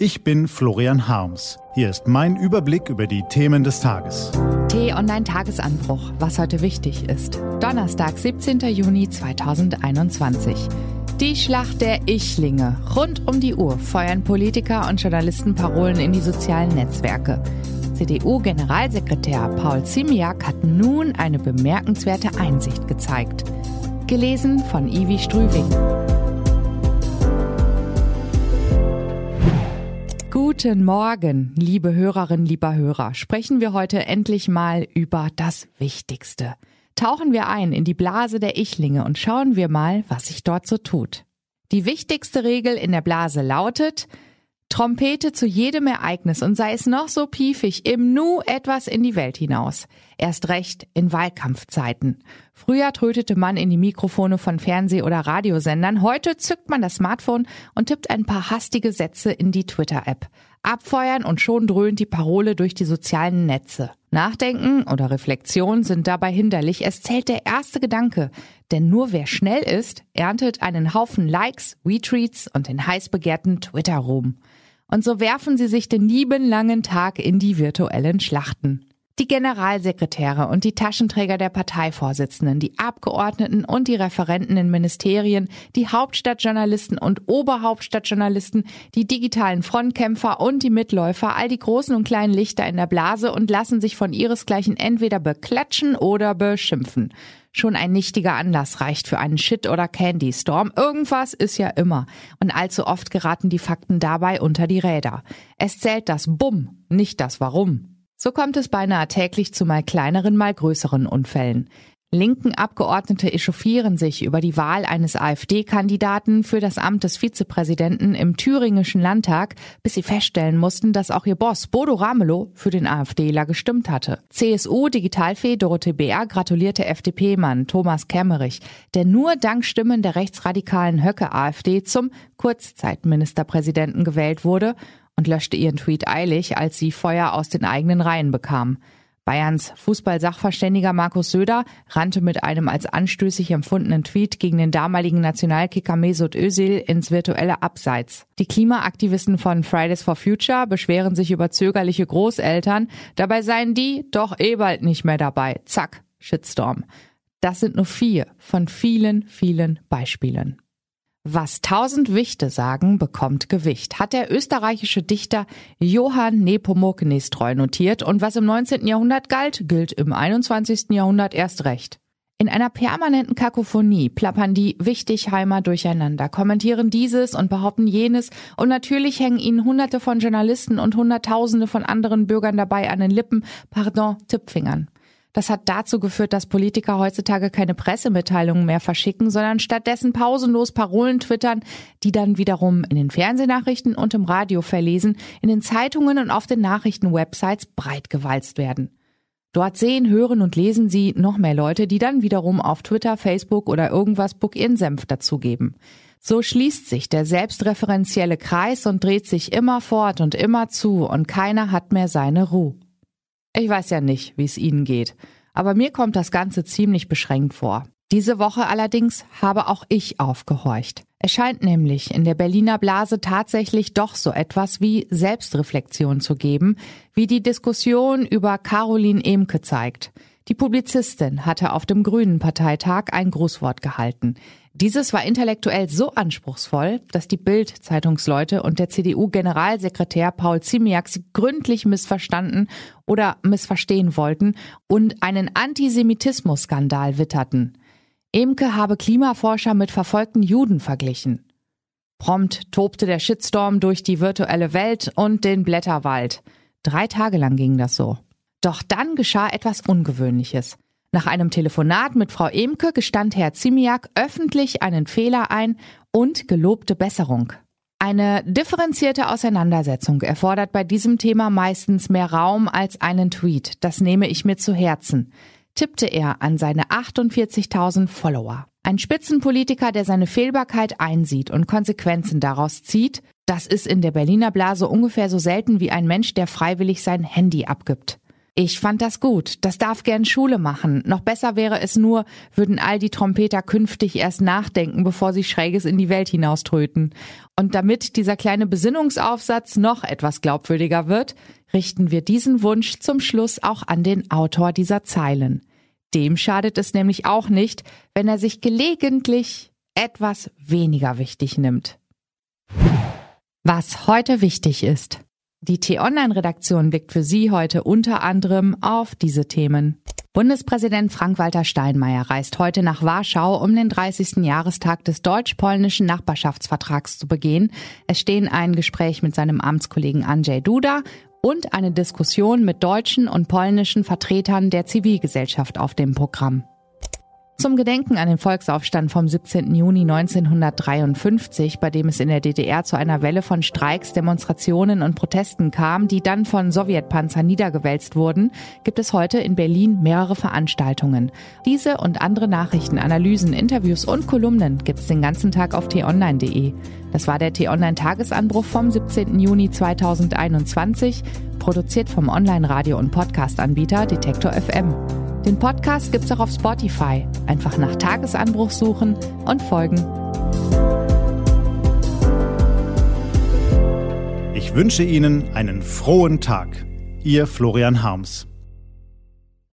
Ich bin Florian Harms. Hier ist mein Überblick über die Themen des Tages. T-Online-Tagesanbruch, was heute wichtig ist. Donnerstag, 17. Juni 2021. Die Schlacht der Ichlinge. Rund um die Uhr feuern Politiker und Journalisten Parolen in die sozialen Netzwerke. CDU-Generalsekretär Paul Ziemiak hat nun eine bemerkenswerte Einsicht gezeigt. Gelesen von Ivi Strüving. Guten Morgen, liebe Hörerinnen, lieber Hörer. Sprechen wir heute endlich mal über das Wichtigste. Tauchen wir ein in die Blase der Ichlinge und schauen wir mal, was sich dort so tut. Die wichtigste Regel in der Blase lautet, Trompete zu jedem Ereignis und sei es noch so piefig, im Nu etwas in die Welt hinaus. Erst recht in Wahlkampfzeiten. Früher trötete man in die Mikrofone von Fernseh- oder Radiosendern, heute zückt man das Smartphone und tippt ein paar hastige Sätze in die Twitter-App. Abfeuern und schon dröhnt die Parole durch die sozialen Netze. Nachdenken oder Reflexion sind dabei hinderlich. Es zählt der erste Gedanke. Denn nur wer schnell ist, erntet einen Haufen Likes, Retweets und den heiß begehrten Twitter-Ruhm. Und so werfen sie sich den lieben langen Tag in die virtuellen Schlachten. Die Generalsekretäre und die Taschenträger der Parteivorsitzenden, die Abgeordneten und die Referenten in Ministerien, die Hauptstadtjournalisten und Oberhauptstadtjournalisten, die digitalen Frontkämpfer und die Mitläufer, all die großen und kleinen Lichter in der Blase und lassen sich von ihresgleichen entweder beklatschen oder beschimpfen. Schon ein nichtiger Anlass reicht für einen Shit- oder Candy-Storm. Irgendwas ist ja immer. Und allzu oft geraten die Fakten dabei unter die Räder. Es zählt das Bumm, nicht das Warum. So kommt es beinahe täglich zu mal kleineren, mal größeren Unfällen. Linken Abgeordnete echauffieren sich über die Wahl eines AfD-Kandidaten für das Amt des Vizepräsidenten im thüringischen Landtag, bis sie feststellen mussten, dass auch ihr Boss Bodo Ramelow für den AfDler gestimmt hatte. CSU-Digitalfee Dorothee Bär gratulierte FDP-Mann Thomas Kemmerich, der nur dank Stimmen der rechtsradikalen Höcke AfD zum Kurzzeitministerpräsidenten gewählt wurde und löschte ihren Tweet eilig, als sie Feuer aus den eigenen Reihen bekam. Bayerns Fußball-Sachverständiger Markus Söder rannte mit einem als anstößig empfundenen Tweet gegen den damaligen Nationalkicker Mesut Özil ins virtuelle Abseits. Die Klimaaktivisten von Fridays for Future beschweren sich über zögerliche Großeltern, dabei seien die doch eh bald nicht mehr dabei. Zack, Shitstorm. Das sind nur vier von vielen, vielen Beispielen. Was tausend Wichte sagen, bekommt Gewicht, hat der österreichische Dichter Johann Nepomuk Nestreu notiert und was im 19. Jahrhundert galt, gilt im 21. Jahrhundert erst recht. In einer permanenten Kakophonie plappern die Wichtigheimer durcheinander, kommentieren dieses und behaupten jenes und natürlich hängen ihnen hunderte von Journalisten und hunderttausende von anderen Bürgern dabei an den Lippen, pardon, Tippfingern. Das hat dazu geführt, dass Politiker heutzutage keine Pressemitteilungen mehr verschicken, sondern stattdessen pausenlos Parolen twittern, die dann wiederum in den Fernsehnachrichten und im Radio verlesen, in den Zeitungen und auf den Nachrichtenwebsites breit gewalzt werden. Dort sehen, hören und lesen sie noch mehr Leute, die dann wiederum auf Twitter, Facebook oder irgendwas Book ihren Senf dazugeben. So schließt sich der selbstreferenzielle Kreis und dreht sich immer fort und immer zu und keiner hat mehr seine Ruhe. Ich weiß ja nicht, wie es Ihnen geht, aber mir kommt das Ganze ziemlich beschränkt vor. Diese Woche allerdings habe auch ich aufgehorcht. Es scheint nämlich in der Berliner Blase tatsächlich doch so etwas wie Selbstreflexion zu geben, wie die Diskussion über Caroline Emke zeigt. Die Publizistin hatte auf dem Grünen Parteitag ein Grußwort gehalten. Dieses war intellektuell so anspruchsvoll, dass die Bild-Zeitungsleute und der CDU-Generalsekretär Paul Ziemiak sie gründlich missverstanden oder missverstehen wollten und einen Antisemitismus-Skandal witterten. Emke habe Klimaforscher mit verfolgten Juden verglichen. Prompt tobte der Shitstorm durch die virtuelle Welt und den Blätterwald. Drei Tage lang ging das so. Doch dann geschah etwas Ungewöhnliches. Nach einem Telefonat mit Frau Emke gestand Herr Zimiak öffentlich einen Fehler ein und gelobte Besserung. Eine differenzierte Auseinandersetzung erfordert bei diesem Thema meistens mehr Raum als einen Tweet. Das nehme ich mir zu Herzen, tippte er an seine 48.000 Follower. Ein Spitzenpolitiker, der seine Fehlbarkeit einsieht und Konsequenzen daraus zieht, das ist in der Berliner Blase ungefähr so selten wie ein Mensch, der freiwillig sein Handy abgibt. Ich fand das gut. Das darf gern Schule machen. Noch besser wäre es nur, würden all die Trompeter künftig erst nachdenken, bevor sie Schräges in die Welt hinauströten. Und damit dieser kleine Besinnungsaufsatz noch etwas glaubwürdiger wird, richten wir diesen Wunsch zum Schluss auch an den Autor dieser Zeilen. Dem schadet es nämlich auch nicht, wenn er sich gelegentlich etwas weniger wichtig nimmt. Was heute wichtig ist. Die T-Online-Redaktion blickt für Sie heute unter anderem auf diese Themen. Bundespräsident Frank-Walter Steinmeier reist heute nach Warschau, um den 30. Jahrestag des deutsch-polnischen Nachbarschaftsvertrags zu begehen. Es stehen ein Gespräch mit seinem Amtskollegen Andrzej Duda und eine Diskussion mit deutschen und polnischen Vertretern der Zivilgesellschaft auf dem Programm. Zum Gedenken an den Volksaufstand vom 17. Juni 1953, bei dem es in der DDR zu einer Welle von Streiks, Demonstrationen und Protesten kam, die dann von Sowjetpanzern niedergewälzt wurden, gibt es heute in Berlin mehrere Veranstaltungen. Diese und andere Nachrichten, Analysen, Interviews und Kolumnen gibt es den ganzen Tag auf t-online.de. Das war der T-Online-Tagesanbruch vom 17. Juni 2021, produziert vom Online-Radio- und Podcast-Anbieter Detektor FM. Den Podcast gibt's auch auf Spotify. Einfach nach Tagesanbruch suchen und folgen. Ich wünsche Ihnen einen frohen Tag. Ihr Florian Harms.